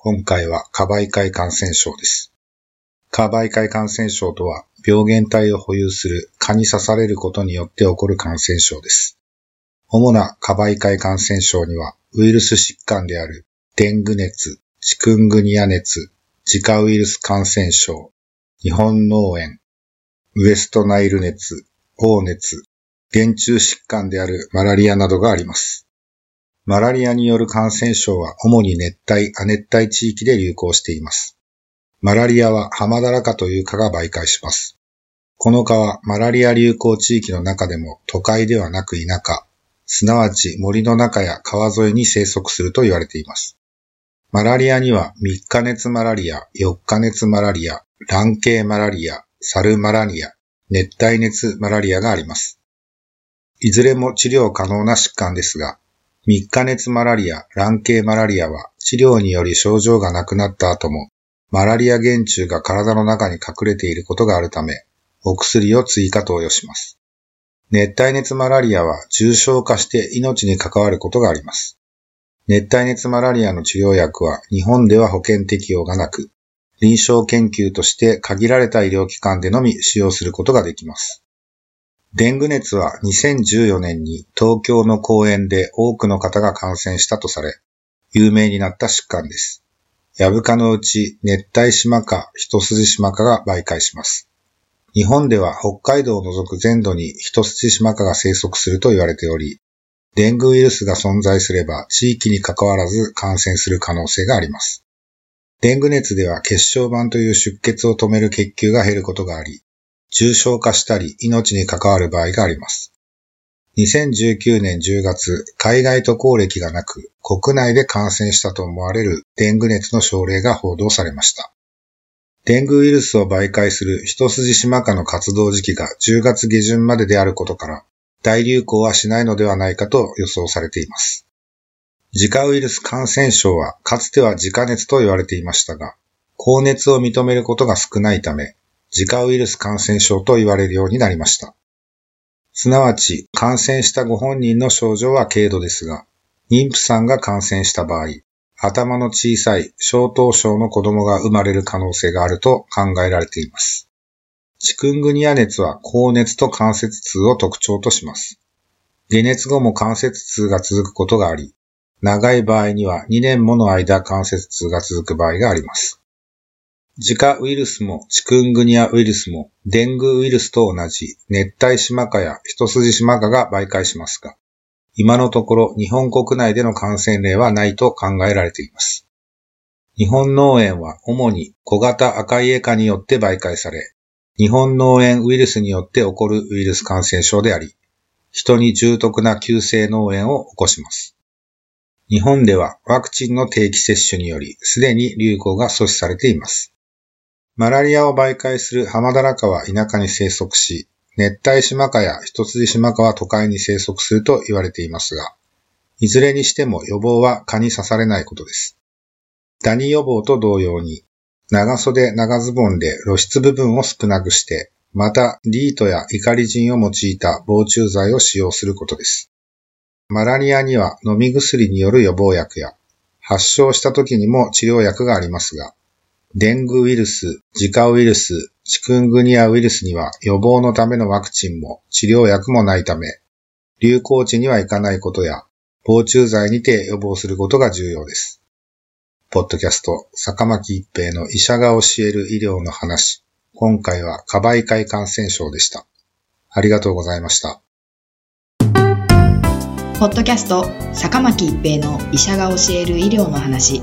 今回は、過媒介感染症です。過媒介感染症とは、病原体を保有する蚊に刺されることによって起こる感染症です。主な過媒介感染症には、ウイルス疾患である、デング熱、チクングニア熱、自家ウイルス感染症、日本脳炎、ウエストナイル熱、黄熱、原虫疾患であるマラリアなどがあります。マラリアによる感染症は主に熱帯、亜熱帯地域で流行しています。マラリアはハマダラカという蚊が媒介します。この蚊はマラリア流行地域の中でも都会ではなく田舎、すなわち森の中や川沿いに生息すると言われています。マラリアには3日熱マラリア、4日熱マラリア、卵系マラリア、サルマラリア、熱帯熱マラリアがあります。いずれも治療可能な疾患ですが、3日熱マラリア、卵系マラリアは治療により症状がなくなった後も、マラリア原虫が体の中に隠れていることがあるため、お薬を追加投与します。熱帯熱マラリアは重症化して命に関わることがあります。熱帯熱マラリアの治療薬は日本では保険適用がなく、臨床研究として限られた医療機関でのみ使用することができます。デング熱は2014年に東京の公園で多くの方が感染したとされ、有名になった疾患です。ヤブカのうち熱帯島か一筋島かが媒介します。日本では北海道を除く全土に一筋島かが生息すると言われており、デングウイルスが存在すれば地域に関わらず感染する可能性があります。デング熱では血小板という出血を止める血球が減ることがあり、重症化したり命に関わる場合があります。2019年10月、海外渡航歴がなく、国内で感染したと思われるデング熱の症例が報道されました。デングウイルスを媒介する一筋島科の活動時期が10月下旬までであることから、大流行はしないのではないかと予想されています。自家ウイルス感染症はかつては自家熱と言われていましたが、高熱を認めることが少ないため、自家ウイルス感染症と言われるようになりました。すなわち、感染したご本人の症状は軽度ですが、妊婦さんが感染した場合、頭の小さい小頭症の子供が生まれる可能性があると考えられています。チクングニア熱は高熱と関節痛を特徴とします。解熱後も関節痛が続くことがあり、長い場合には2年もの間関節痛が続く場合があります。自家ウイルスもチクングニアウイルスもデングウイルスと同じ熱帯島科や一筋島科が媒介しますが、今のところ日本国内での感染例はないと考えられています。日本脳炎は主に小型赤いエ科によって媒介され、日本脳炎ウイルスによって起こるウイルス感染症であり、人に重篤な急性脳炎を起こします。日本ではワクチンの定期接種によりすでに流行が阻止されています。マラリアを媒介するハマダラカは田舎に生息し、熱帯島科や一筋島科は都会に生息すると言われていますが、いずれにしても予防は蚊に刺されないことです。ダニ予防と同様に、長袖長ズボンで露出部分を少なくして、またリートやイカリジンを用いた防虫剤を使用することです。マラリアには飲み薬による予防薬や、発症した時にも治療薬がありますが、デングウイルス、ジカウイルス、チクングニアウイルスには予防のためのワクチンも治療薬もないため、流行地には行かないことや、防虫剤にて予防することが重要です。ポッドキャスト、坂巻一平の医者が教える医療の話。今回は過媒介感染症でした。ありがとうございました。ポッドキャスト坂巻一平の医者が教える医療の話